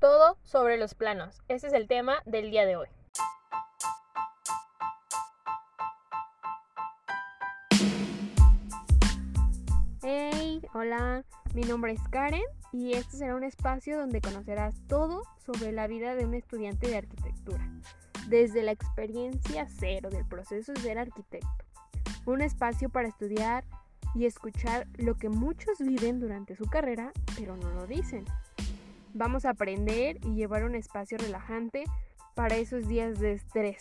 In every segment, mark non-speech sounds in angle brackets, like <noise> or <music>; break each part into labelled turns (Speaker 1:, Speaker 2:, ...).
Speaker 1: Todo sobre los planos. Ese es el tema del día de hoy. Hey, hola, mi nombre es Karen y este será un espacio donde conocerás todo sobre la vida de un estudiante de arquitectura, desde la experiencia cero del proceso de ser arquitecto. Un espacio para estudiar y escuchar lo que muchos viven durante su carrera, pero no lo dicen. Vamos a aprender y llevar un espacio relajante para esos días de estrés.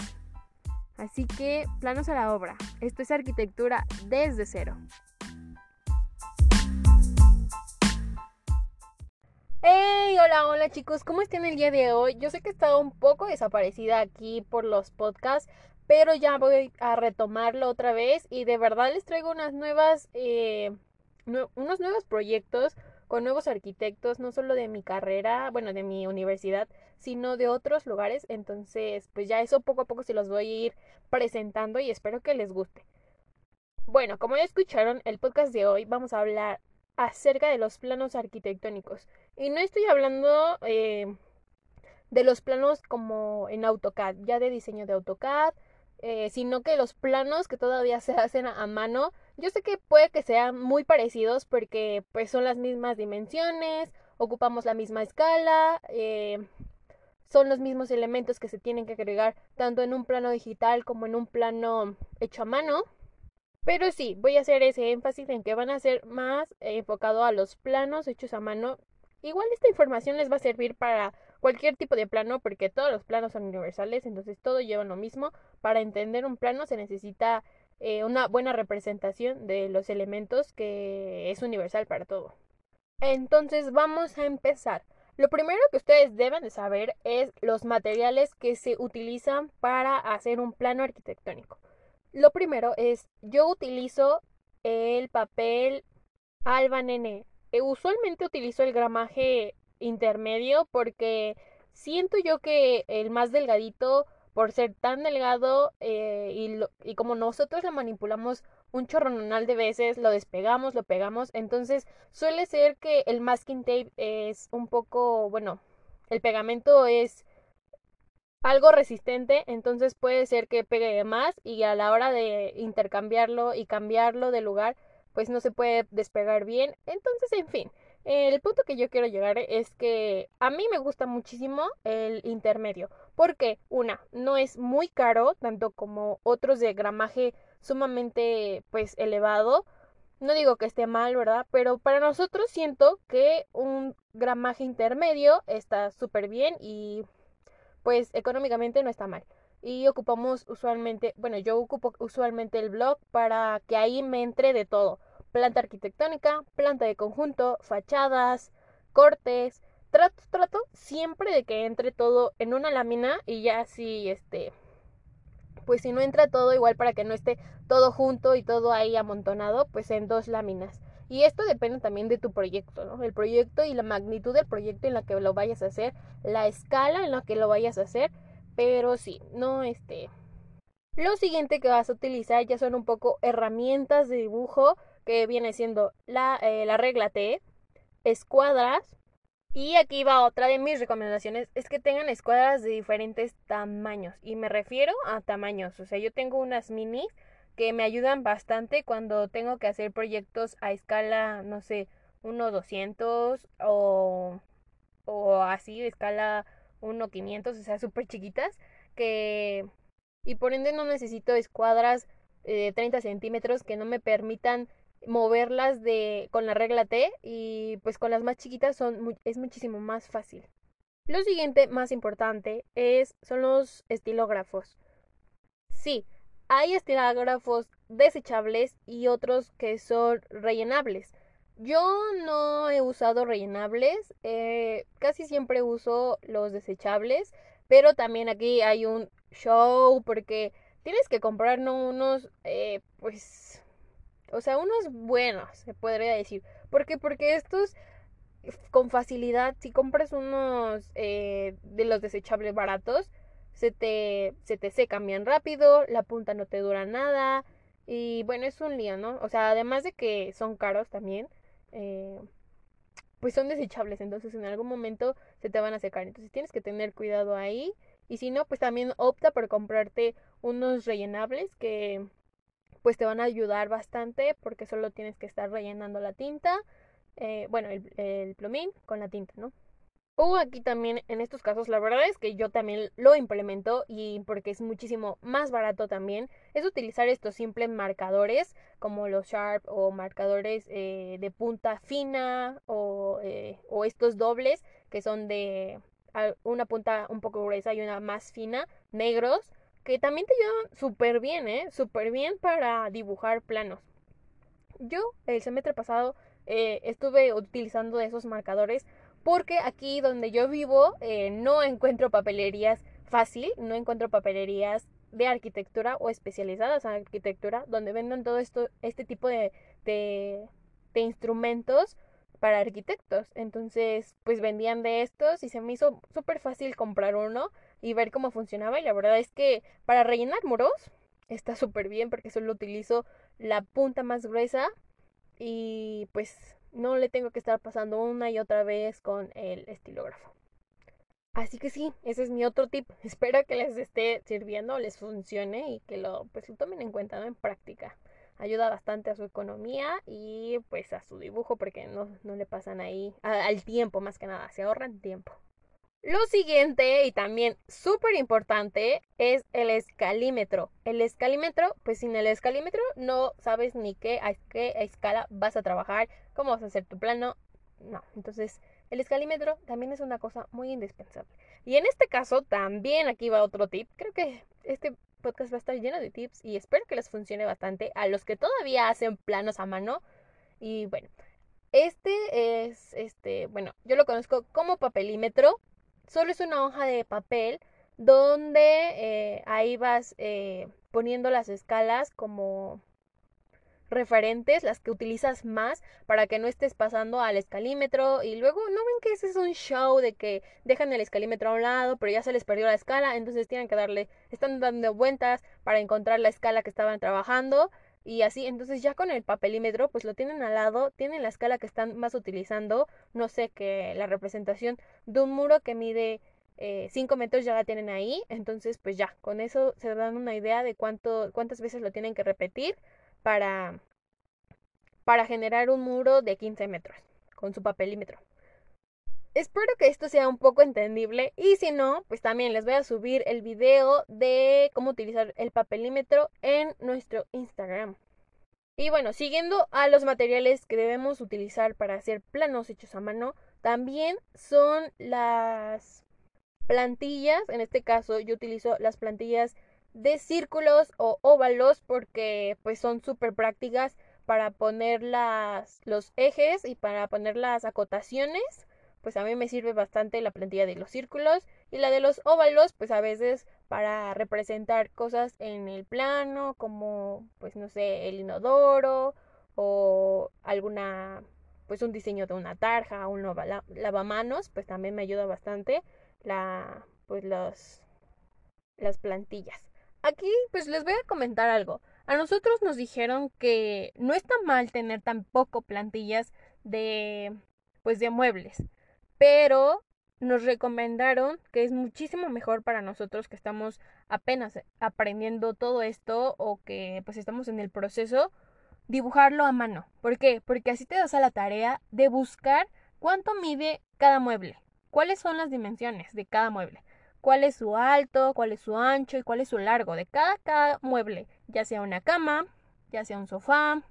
Speaker 1: Así que, planos a la obra. Esto es arquitectura desde cero. Hey, hola, hola chicos, ¿cómo están el día de hoy? Yo sé que he estado un poco desaparecida aquí por los podcasts, pero ya voy a retomarlo otra vez y de verdad les traigo unas nuevas, eh, unos nuevos proyectos con nuevos arquitectos, no solo de mi carrera, bueno, de mi universidad, sino de otros lugares. Entonces, pues ya eso poco a poco se los voy a ir presentando y espero que les guste. Bueno, como ya escucharon, el podcast de hoy vamos a hablar acerca de los planos arquitectónicos. Y no estoy hablando eh, de los planos como en AutoCAD, ya de diseño de AutoCAD, eh, sino que los planos que todavía se hacen a, mano, yo sé que puede que sean muy parecidos porque pues son las mismas dimensiones, ocupamos la misma escala, eh, son los mismos elementos que se tienen que agregar tanto en un plano digital como en un plano hecho a mano. Pero sí, voy a hacer ese énfasis en que van a ser más enfocado a los planos hechos a mano. Igual esta información les va a servir para cualquier tipo de plano porque todos los planos son universales, entonces todo lleva lo mismo. Para entender un plano se necesita eh, una buena representación de los elementos que es universal para todo. Entonces vamos a empezar. Lo primero que ustedes deben de saber es los materiales que se utilizan para hacer un plano arquitectónico. Lo primero es, yo utilizo el papel Alba Nene. Eh, usualmente utilizo el gramaje intermedio porque siento yo que el más delgadito, por ser tan delgado eh, y, y como nosotros lo manipulamos un chorronal de veces, lo despegamos, lo pegamos, entonces suele ser que el masking tape es un poco, bueno, el pegamento es algo resistente, entonces puede ser que pegue más y a la hora de intercambiarlo y cambiarlo de lugar, pues no se puede despegar bien. Entonces, en fin, el punto que yo quiero llegar es que a mí me gusta muchísimo el intermedio, porque una, no es muy caro, tanto como otros de gramaje sumamente pues elevado. No digo que esté mal, ¿verdad? Pero para nosotros siento que un gramaje intermedio está súper bien y pues económicamente no está mal. Y ocupamos usualmente, bueno, yo ocupo usualmente el blog para que ahí me entre de todo planta arquitectónica, planta de conjunto, fachadas, cortes. Trato, trato siempre de que entre todo en una lámina y ya si este pues si no entra todo igual para que no esté todo junto y todo ahí amontonado, pues en dos láminas. Y esto depende también de tu proyecto, ¿no? El proyecto y la magnitud del proyecto en la que lo vayas a hacer, la escala en la que lo vayas a hacer, pero sí, no este lo siguiente que vas a utilizar ya son un poco herramientas de dibujo que viene siendo la, eh, la regla T, escuadras, y aquí va otra de mis recomendaciones, es que tengan escuadras de diferentes tamaños, y me refiero a tamaños, o sea, yo tengo unas minis que me ayudan bastante cuando tengo que hacer proyectos a escala, no sé, 1.200 o, o así, escala 1.500, o sea, súper chiquitas, que... Y por ende no necesito escuadras de 30 centímetros que no me permitan moverlas de con la regla T y pues con las más chiquitas son es muchísimo más fácil. Lo siguiente más importante es son los estilógrafos. Sí, hay estilógrafos desechables y otros que son rellenables. Yo no he usado rellenables, eh, casi siempre uso los desechables, pero también aquí hay un show porque tienes que comprar unos, eh, pues o sea, unos buenos, se podría decir. ¿Por qué? Porque estos con facilidad, si compras unos eh, de los desechables baratos, se te, se te secan bien rápido, la punta no te dura nada. Y bueno, es un lío, ¿no? O sea, además de que son caros también. Eh, pues son desechables, entonces en algún momento se te van a secar, entonces tienes que tener cuidado ahí y si no, pues también opta por comprarte unos rellenables que pues te van a ayudar bastante porque solo tienes que estar rellenando la tinta, eh, bueno, el, el plumín con la tinta, ¿no? O aquí también en estos casos la verdad es que yo también lo implemento y porque es muchísimo más barato también es utilizar estos simples marcadores como los Sharp o marcadores eh, de punta fina o, eh, o estos dobles que son de una punta un poco gruesa y una más fina, negros, que también te ayudan súper bien, ¿eh? Súper bien para dibujar planos. Yo el semestre pasado eh, estuve utilizando esos marcadores porque aquí donde yo vivo eh, no encuentro papelerías fácil, no encuentro papelerías de arquitectura o especializadas en arquitectura donde vendan todo esto, este tipo de, de, de instrumentos para arquitectos. Entonces, pues vendían de estos y se me hizo súper fácil comprar uno y ver cómo funcionaba. Y la verdad es que para rellenar muros está súper bien porque solo utilizo la punta más gruesa y pues no le tengo que estar pasando una y otra vez con el estilógrafo. Así que sí, ese es mi otro tip. <laughs> Espero que les esté sirviendo, les funcione y que lo, pues, lo tomen en cuenta en práctica. Ayuda bastante a su economía y pues a su dibujo porque no, no le pasan ahí al tiempo más que nada, se ahorran tiempo. Lo siguiente y también súper importante es el escalímetro. El escalímetro, pues sin el escalímetro no sabes ni qué, a qué escala vas a trabajar, cómo vas a hacer tu plano. No, entonces el escalímetro también es una cosa muy indispensable. Y en este caso también aquí va otro tip. Creo que este podcast va a estar lleno de tips y espero que les funcione bastante a los que todavía hacen planos a mano. Y bueno, este es, este, bueno, yo lo conozco como papelímetro solo es una hoja de papel donde eh, ahí vas eh, poniendo las escalas como referentes, las que utilizas más para que no estés pasando al escalímetro y luego no ven que ese es un show de que dejan el escalímetro a un lado pero ya se les perdió la escala, entonces tienen que darle, están dando vueltas para encontrar la escala que estaban trabajando y así, entonces ya con el papelímetro, pues lo tienen al lado, tienen la escala que están más utilizando, no sé, que la representación de un muro que mide 5 eh, metros ya la tienen ahí, entonces pues ya, con eso se dan una idea de cuánto, cuántas veces lo tienen que repetir para, para generar un muro de 15 metros con su papelímetro. Espero que esto sea un poco entendible y si no, pues también les voy a subir el video de cómo utilizar el papelímetro en nuestro Instagram. Y bueno, siguiendo a los materiales que debemos utilizar para hacer planos hechos a mano, también son las plantillas. En este caso yo utilizo las plantillas de círculos o óvalos porque pues son súper prácticas para poner las, los ejes y para poner las acotaciones pues a mí me sirve bastante la plantilla de los círculos y la de los óvalos, pues a veces para representar cosas en el plano, como pues no sé, el inodoro o alguna pues un diseño de una tarja, un lavamanos, pues también me ayuda bastante la pues los las plantillas. Aquí pues les voy a comentar algo. A nosotros nos dijeron que no está mal tener tampoco plantillas de pues de muebles pero nos recomendaron que es muchísimo mejor para nosotros que estamos apenas aprendiendo todo esto o que pues estamos en el proceso dibujarlo a mano. ¿Por qué? Porque así te das a la tarea de buscar cuánto mide cada mueble, cuáles son las dimensiones de cada mueble, cuál es su alto, cuál es su ancho y cuál es su largo de cada, cada mueble, ya sea una cama, ya sea un sofá,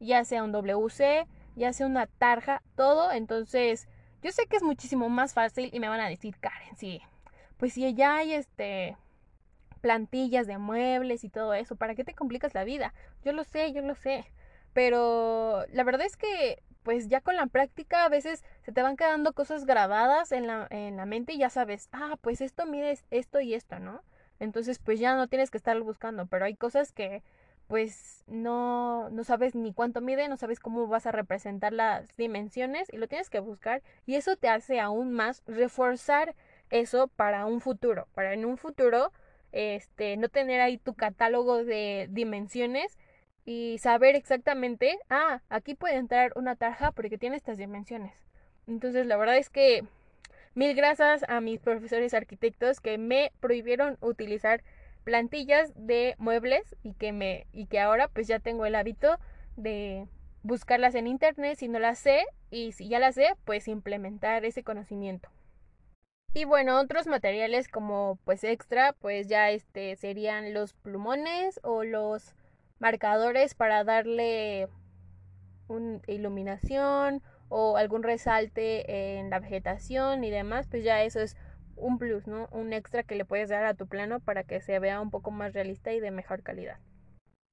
Speaker 1: ya sea un WC, ya sea una tarja, todo. Entonces, yo sé que es muchísimo más fácil y me van a decir, Karen, sí, pues si ya hay este plantillas de muebles y todo eso, ¿para qué te complicas la vida? Yo lo sé, yo lo sé. Pero la verdad es que pues ya con la práctica a veces se te van quedando cosas grabadas en la, en la mente y ya sabes, ah, pues esto mide esto y esto, ¿no? Entonces pues ya no tienes que estar buscando, pero hay cosas que pues no, no sabes ni cuánto mide, no sabes cómo vas a representar las dimensiones y lo tienes que buscar y eso te hace aún más reforzar eso para un futuro, para en un futuro este no tener ahí tu catálogo de dimensiones y saber exactamente, ah, aquí puede entrar una tarja porque tiene estas dimensiones. Entonces la verdad es que mil gracias a mis profesores arquitectos que me prohibieron utilizar plantillas de muebles y que me y que ahora pues ya tengo el hábito de buscarlas en internet si no las sé y si ya las sé pues implementar ese conocimiento. Y bueno, otros materiales como pues extra, pues ya este serían los plumones o los marcadores para darle una iluminación o algún resalte en la vegetación y demás, pues ya eso es un plus, ¿no? Un extra que le puedes dar a tu plano para que se vea un poco más realista y de mejor calidad.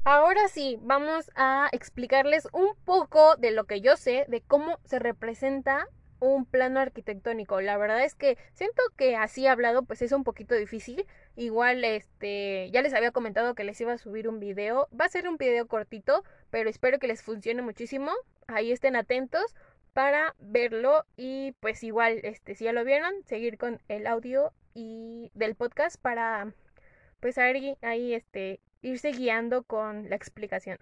Speaker 1: Ahora sí, vamos a explicarles un poco de lo que yo sé de cómo se representa un plano arquitectónico. La verdad es que siento que así hablado pues es un poquito difícil. Igual este ya les había comentado que les iba a subir un video. Va a ser un video cortito, pero espero que les funcione muchísimo. Ahí estén atentos para verlo y pues igual este si ya lo vieron, seguir con el audio y del podcast para pues ahí, ahí este irse guiando con la explicación.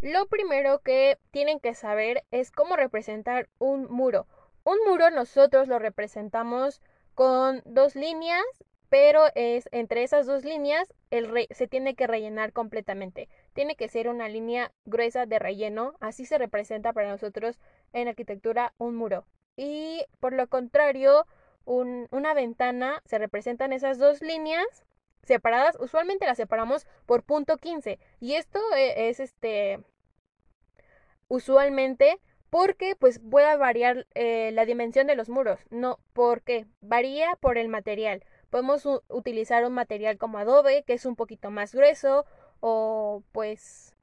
Speaker 1: Lo primero que tienen que saber es cómo representar un muro. Un muro nosotros lo representamos con dos líneas, pero es entre esas dos líneas el se tiene que rellenar completamente. Tiene que ser una línea gruesa de relleno, así se representa para nosotros en arquitectura un muro. Y por lo contrario, una ventana se representan esas dos líneas separadas. Usualmente las separamos por punto 15 y esto e, es este usualmente porque pues pueda variar eh, la dimensión de los muros. No, porque varía por el material. Podemos utilizar un material como adobe, que es un poquito más grueso, o pues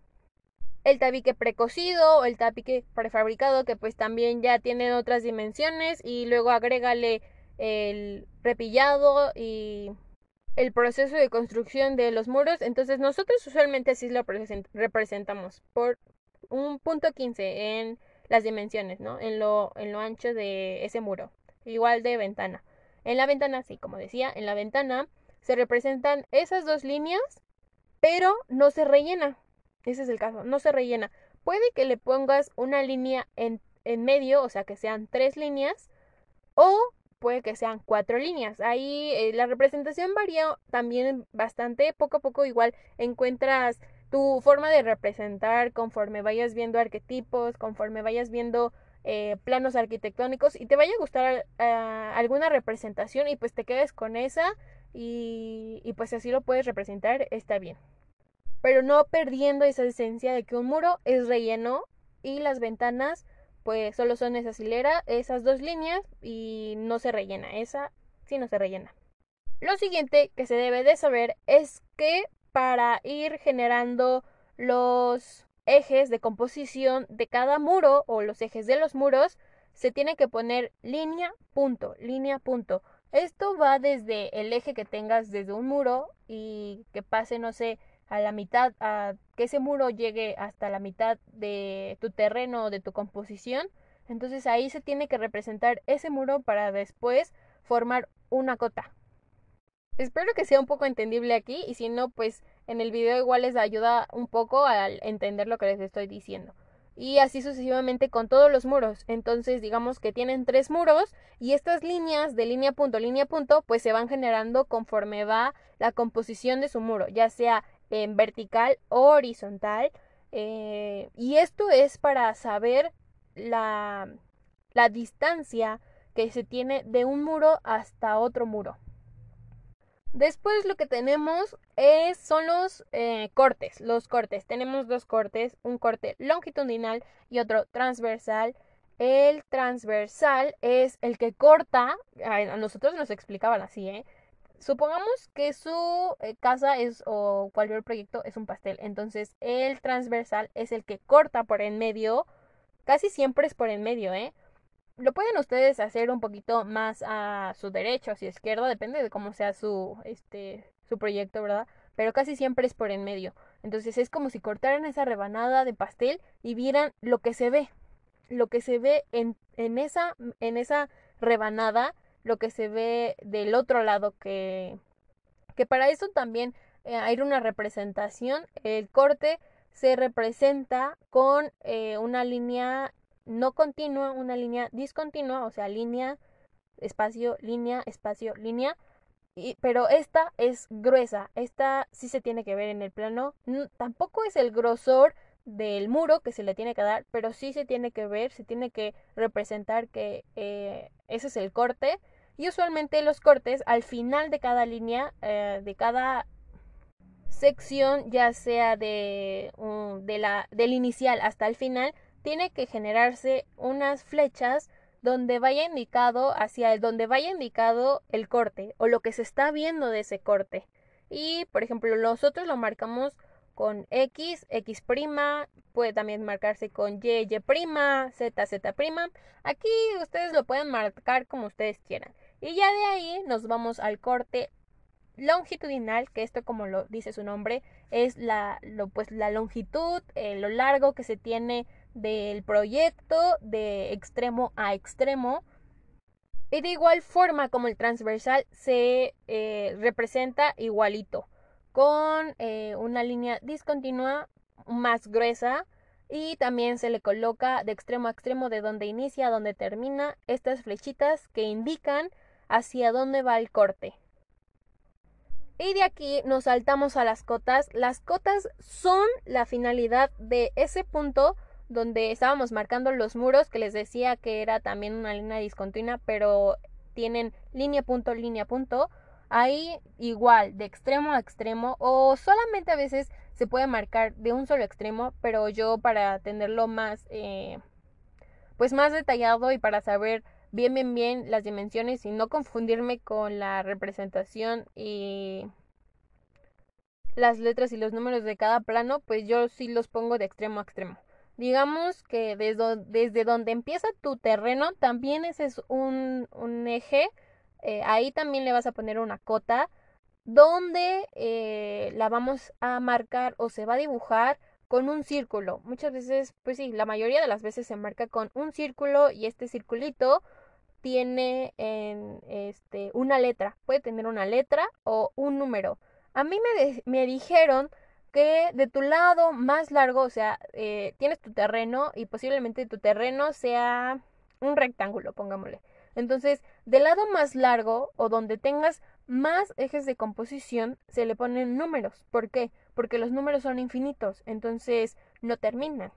Speaker 1: el tabique precocido o el tabique prefabricado, que pues también ya tienen otras dimensiones, y luego agrégale el repillado y el proceso de construcción de los muros. Entonces nosotros usualmente así lo representamos por un punto 15 en las dimensiones, ¿no? En lo, en lo ancho de ese muro. Igual de ventana. En la ventana, sí, como decía, en la ventana se representan esas dos líneas, pero no se rellena. Ese es el caso, no se rellena. Puede que le pongas una línea en, en medio, o sea, que sean tres líneas, o puede que sean cuatro líneas. Ahí eh, la representación varía también bastante. Poco a poco igual encuentras tu forma de representar conforme vayas viendo arquetipos, conforme vayas viendo eh, planos arquitectónicos y te vaya a gustar eh, alguna representación y pues te quedes con esa y, y pues así lo puedes representar, está bien. Pero no perdiendo esa esencia de que un muro es relleno y las ventanas pues solo son esa hilera, esas dos líneas y no se rellena, esa sí no se rellena. Lo siguiente que se debe de saber es que para ir generando los ejes de composición de cada muro o los ejes de los muros, se tiene que poner línea, punto, línea, punto. Esto va desde el eje que tengas desde un muro y que pase, no sé, a la mitad, a que ese muro llegue hasta la mitad de tu terreno o de tu composición. Entonces ahí se tiene que representar ese muro para después formar una cota. Espero que sea un poco entendible aquí y si no, pues en el video igual les ayuda un poco al entender lo que les estoy diciendo. Y así sucesivamente con todos los muros. Entonces digamos que tienen tres muros y estas líneas de línea punto, línea punto, pues se van generando conforme va la composición de su muro, ya sea en vertical o horizontal. Eh, y esto es para saber la, la distancia que se tiene de un muro hasta otro muro. Después lo que tenemos es, son los eh, cortes. Los cortes. Tenemos dos cortes, un corte longitudinal y otro transversal. El transversal es el que corta, a nosotros nos explicaban así, ¿eh? Supongamos que su eh, casa es o cualquier proyecto es un pastel, entonces el transversal es el que corta por en medio, casi siempre es por en medio, ¿eh? Lo pueden ustedes hacer un poquito más a su derecha o su izquierda, depende de cómo sea su, este, su proyecto, ¿verdad? Pero casi siempre es por en medio. Entonces es como si cortaran esa rebanada de pastel y vieran lo que se ve. Lo que se ve en, en, esa, en esa rebanada, lo que se ve del otro lado, que, que para eso también eh, hay una representación. El corte se representa con eh, una línea no continua, una línea discontinua, o sea, línea, espacio, línea, espacio, línea. Y, pero esta es gruesa, esta sí se tiene que ver en el plano. tampoco es el grosor del muro que se le tiene que dar, pero sí se tiene que ver, se tiene que representar que eh, ese es el corte. Y usualmente los cortes al final de cada línea, eh, de cada sección, ya sea de, de la, del inicial hasta el final, tiene que generarse unas flechas donde vaya indicado hacia el donde vaya indicado el corte o lo que se está viendo de ese corte. Y por ejemplo, nosotros lo marcamos con X, X', puede también marcarse con Y, Y', Z, Z'. Aquí ustedes lo pueden marcar como ustedes quieran. Y ya de ahí nos vamos al corte longitudinal, que esto como lo dice su nombre, es la, pues, la longitud, eh, lo largo que se tiene del proyecto de extremo a extremo. Y de igual forma como el transversal se eh, representa igualito con eh, una línea discontinua más gruesa y también se le coloca de extremo a extremo de donde inicia a donde termina estas flechitas que indican hacia dónde va el corte. Y de aquí nos saltamos a las cotas. Las cotas son la finalidad de ese punto donde estábamos marcando los muros que les decía que era también una línea discontinua, pero tienen línea punto, línea punto. Ahí igual, de extremo a extremo, o solamente a veces se puede marcar de un solo extremo, pero yo para tenerlo más, eh, pues más detallado y para saber bien, bien, bien las dimensiones y no confundirme con la representación y las letras y los números de cada plano, pues yo sí los pongo de extremo a extremo. Digamos que desde, desde donde empieza tu terreno, también ese es un, un eje eh, ahí también le vas a poner una cota donde eh, la vamos a marcar o se va a dibujar con un círculo. Muchas veces, pues sí, la mayoría de las veces se marca con un círculo y este circulito tiene en este una letra. Puede tener una letra o un número. A mí me, me dijeron que de tu lado más largo, o sea, eh, tienes tu terreno y posiblemente tu terreno sea un rectángulo, pongámosle. Entonces, del lado más largo o donde tengas más ejes de composición, se le ponen números. ¿Por qué? Porque los números son infinitos, entonces no terminan.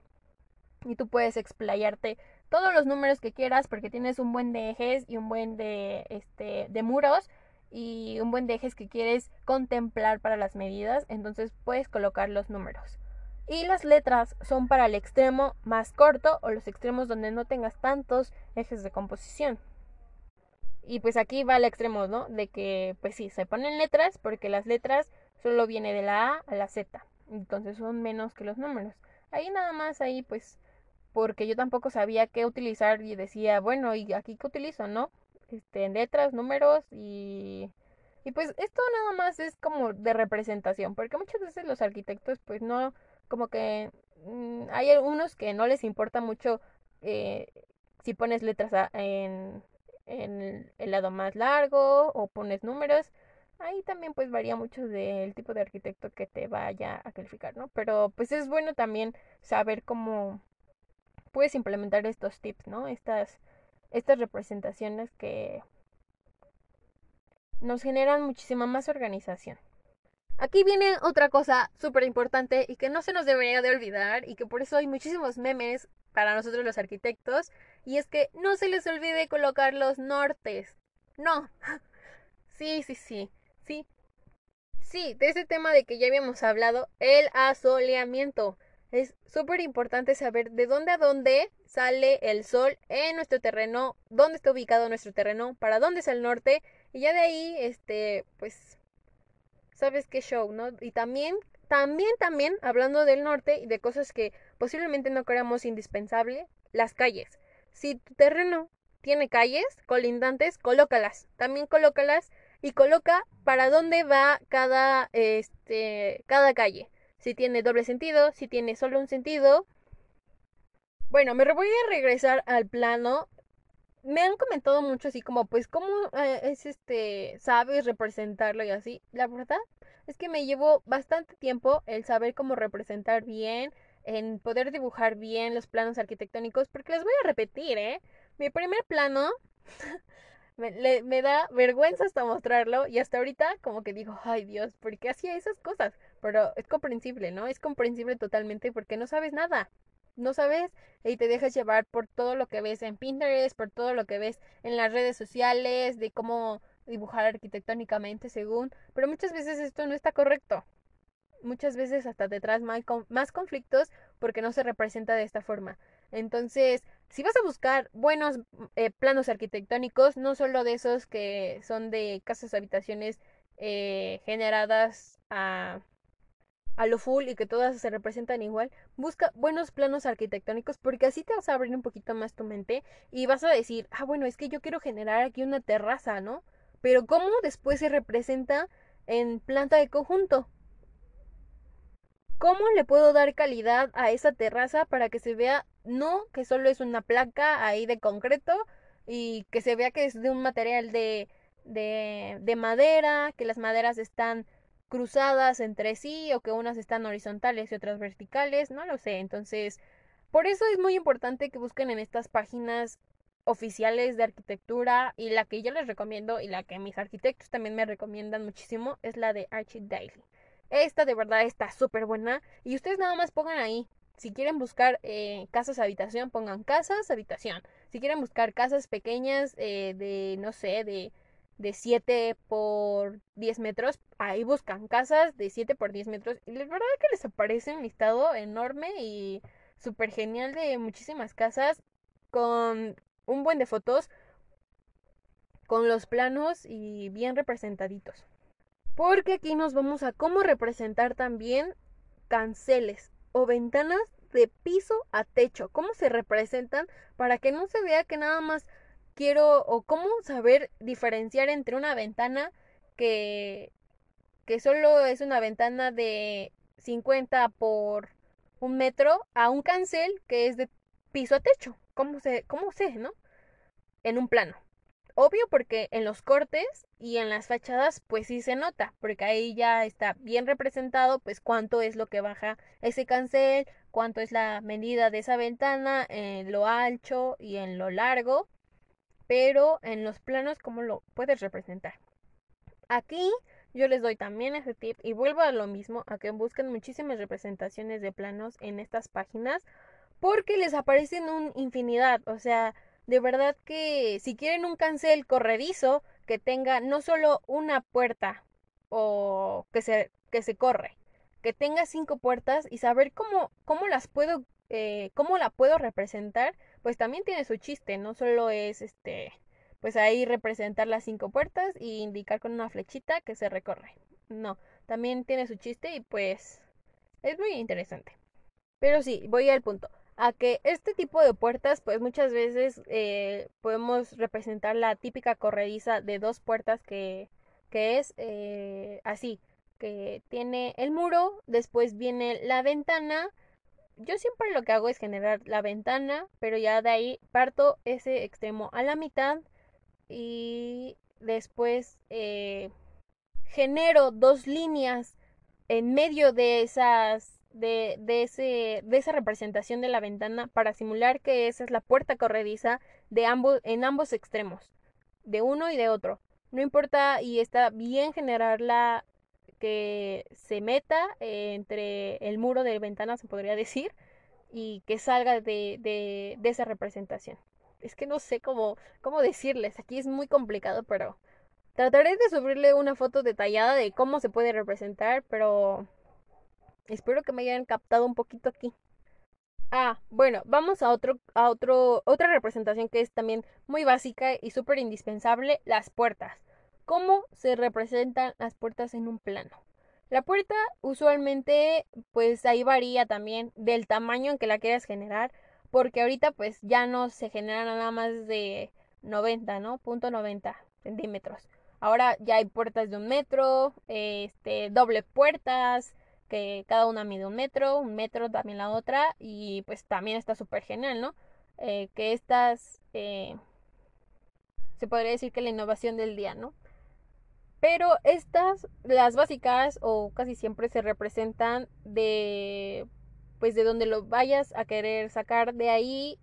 Speaker 1: Y tú puedes explayarte todos los números que quieras porque tienes un buen de ejes y un buen de, este, de muros y un buen de ejes que quieres contemplar para las medidas, entonces puedes colocar los números. Y las letras son para el extremo más corto o los extremos donde no tengas tantos ejes de composición. Y pues aquí va al extremo, ¿no? De que, pues sí, se ponen letras porque las letras solo viene de la A a la Z. Entonces son menos que los números. Ahí nada más, ahí pues, porque yo tampoco sabía qué utilizar y decía, bueno, ¿y aquí qué utilizo, no? Este, letras, números y... Y pues esto nada más es como de representación, porque muchas veces los arquitectos pues no, como que mm, hay algunos que no les importa mucho eh, si pones letras en, en el lado más largo o pones números. Ahí también pues varía mucho del tipo de arquitecto que te vaya a calificar, ¿no? Pero pues es bueno también saber cómo puedes implementar estos tips, ¿no? Estas, estas representaciones que nos generan muchísima más organización. Aquí viene otra cosa súper importante y que no se nos debería de olvidar y que por eso hay muchísimos memes para nosotros los arquitectos y es que no se les olvide colocar los nortes. No. <laughs> Sí, sí, sí. Sí. Sí, de ese tema de que ya habíamos hablado, el asoleamiento. Es súper importante saber de dónde a dónde sale el sol en nuestro terreno, dónde está ubicado nuestro terreno, para dónde es el norte, y ya de ahí, este, pues, sabes qué show, ¿no? Y también, también, también, hablando del norte y de cosas que posiblemente no creamos indispensable, las calles. Si tu terreno tiene calles colindantes, colócalas. También colócalas y coloca para dónde va cada, este, cada calle. Si tiene doble sentido, si tiene solo un sentido. Bueno, me voy a regresar al plano. Me han comentado mucho así como, pues, ¿cómo eh, es este, sabes representarlo y así? La verdad es que me llevo bastante tiempo el saber cómo representar bien en poder dibujar bien los planos arquitectónicos, porque les voy a repetir, ¿eh? Mi primer plano <laughs> me, me, da vergüenza hasta mostrarlo y hasta ahorita como que digo, ay Dios, ¿por qué hacía esas cosas? Pero es comprensible, ¿no? Es comprensible totalmente porque no sabes nada. No sabes y te dejas llevar por todo lo que ves en Pinterest, por todo lo que ves en las redes sociales, de cómo dibujar arquitectónicamente según, pero muchas veces esto no está correcto muchas veces hasta detrás más conflictos porque no se representa de esta forma. Entonces, si vas a buscar buenos eh, planos arquitectónicos, no solo de esos que son de casas habitaciones eh, generadas a, a lo full y que todas se representan igual, busca buenos planos arquitectónicos porque así te vas a abrir un poquito más tu mente y vas a decir, ah, bueno, es que yo quiero generar aquí una terraza, ¿no? Pero ¿cómo después se representa en planta de conjunto? ¿Cómo le puedo dar calidad a esa terraza para que se vea no que solo es una placa ahí de concreto y que se vea que es de un material de, de, de madera, que las maderas están cruzadas entre sí o que unas están horizontales y otras verticales, no lo sé. Entonces, por eso es muy importante que busquen en estas páginas oficiales de arquitectura y la que yo les recomiendo y la que mis arquitectos también me recomiendan muchísimo es la de Archie Daily. Esta de verdad está súper buena. Y ustedes nada más pongan ahí. Si quieren buscar eh, casas habitación, pongan casas habitación. Si quieren buscar casas pequeñas eh, de, no sé, de, de 7 por 10 metros, ahí buscan casas de 7 por 10 metros. Y la verdad que les aparece un listado enorme y súper genial de muchísimas casas con un buen de fotos, con los planos y bien representaditos. Porque aquí nos vamos a cómo representar también canceles o ventanas de piso a techo. Cómo se representan para que no se vea que nada más quiero o cómo saber diferenciar entre una ventana que, que solo es una ventana de 50 por un metro a un cancel que es de piso a techo. ¿Cómo, se, cómo sé, no? En un plano. Obvio porque en los cortes y en las fachadas pues sí se nota, porque ahí ya está bien representado pues cuánto es lo que baja ese cancel, cuánto es la medida de esa ventana en lo ancho y en lo largo, pero en los planos cómo lo puedes representar. Aquí yo les doy también ese tip y vuelvo a lo mismo, a que busquen muchísimas representaciones de planos en estas páginas porque les aparecen un infinidad, o sea, de verdad que si quieren un cancel corredizo que tenga no solo una puerta o que se, que se corre, que tenga cinco puertas y saber cómo, cómo las puedo, eh, cómo la puedo representar, pues también tiene su chiste, no solo es este, pues ahí representar las cinco puertas y indicar con una flechita que se recorre. No, también tiene su chiste y pues es muy interesante. Pero sí, voy al punto a que este tipo de puertas, pues muchas veces eh, podemos representar la típica corrediza de dos puertas que, que es eh, así, que tiene el muro, después viene la ventana. Yo siempre lo que hago es generar la ventana, pero ya de ahí parto ese extremo a la mitad y después eh, genero dos líneas en medio de esas de, de, ese, de esa representación de la ventana para simular que esa es la puerta corrediza de ambos, en ambos extremos, de uno y de otro. No importa y está bien generarla que se meta entre el muro de ventana, se podría decir, y que salga de, de, de esa representación. Es que no sé cómo, cómo decirles, aquí es muy complicado, pero trataré de subirle una foto detallada de cómo se puede representar, pero Espero que me hayan captado un poquito aquí. Ah, bueno, vamos a otro, a otro, otra representación que es también muy básica y súper indispensable, las puertas. ¿Cómo se representan las puertas en un plano? La puerta usualmente, pues ahí varía también del tamaño en que la quieras generar, porque ahorita pues ya no se genera nada más de 90, ¿no? Punto 90 centímetros. Ahora ya hay puertas de un metro, este, doble puertas, que cada una mide un metro, un metro también la otra, y pues también está súper genial, ¿no? Eh, que estas, eh, se podría decir que la innovación del día, ¿no? Pero estas, las básicas, o casi siempre se representan de, pues de donde lo vayas a querer sacar de ahí,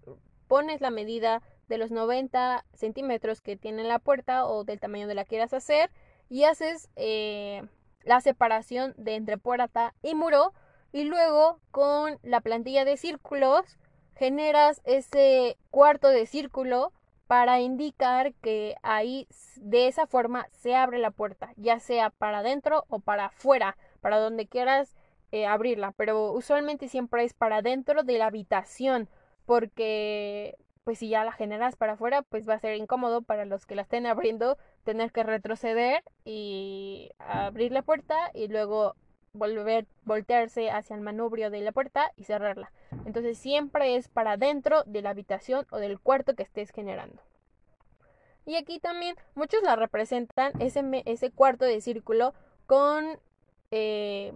Speaker 1: pones la medida de los 90 centímetros que tiene la puerta o del tamaño de la quieras hacer y haces eh, la separación de entre puerta y muro y luego con la plantilla de círculos generas ese cuarto de círculo para indicar que ahí de esa forma se abre la puerta, ya sea para adentro o para afuera, para donde quieras eh, abrirla, pero usualmente siempre es para dentro de la habitación, porque pues si ya la generas para afuera, pues va a ser incómodo para los que la estén abriendo tener que retroceder y abrir la puerta y luego volver, voltearse hacia el manubrio de la puerta y cerrarla. Entonces siempre es para dentro de la habitación o del cuarto que estés generando. Y aquí también muchos la representan ese, ese cuarto de círculo con eh,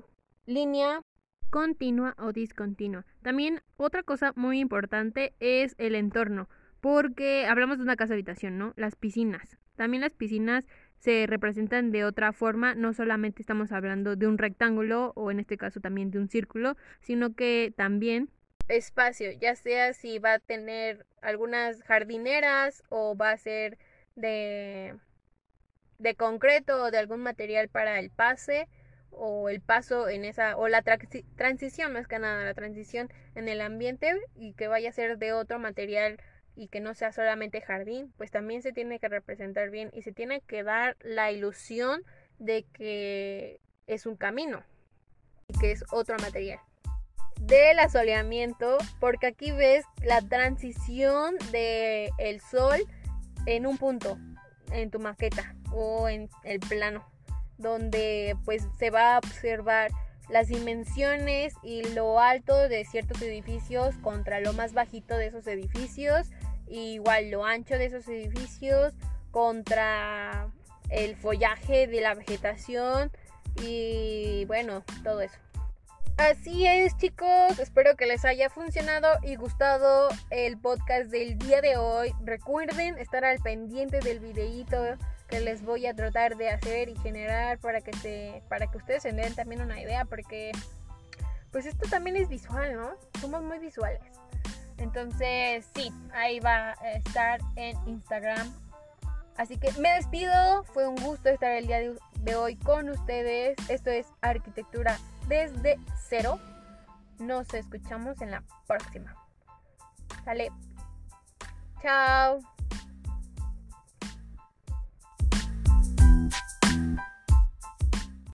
Speaker 1: línea continua o discontinua. También otra cosa muy importante es el entorno, porque hablamos de una casa habitación, ¿no? Las piscinas. También las piscinas se representan de otra forma, no solamente estamos hablando de un rectángulo o en este caso también de un círculo, sino que también espacio, ya sea si va a tener algunas jardineras o va a ser de de concreto o de algún material para el pase o el paso en esa o la transición más que nada la transición en el ambiente y que vaya a ser de otro material y que no sea solamente jardín pues también se tiene que representar bien y se tiene que dar la ilusión de que es un camino y que es otro material del asoleamiento porque aquí ves la transición de el sol en un punto en tu maqueta o en el plano donde pues se va a observar las dimensiones y lo alto de ciertos edificios contra lo más bajito de esos edificios, igual lo ancho de esos edificios contra el follaje de la vegetación y bueno, todo eso. Así es chicos, espero que les haya funcionado y gustado el podcast del día de hoy. Recuerden estar al pendiente del videíto les voy a tratar de hacer y generar para que se para que ustedes se den también una idea porque pues esto también es visual, ¿no? Somos muy visuales. Entonces, sí, ahí va a estar en Instagram. Así que me despido, fue un gusto estar el día de hoy con ustedes. Esto es arquitectura desde cero. Nos escuchamos en la próxima. Sale. Chao.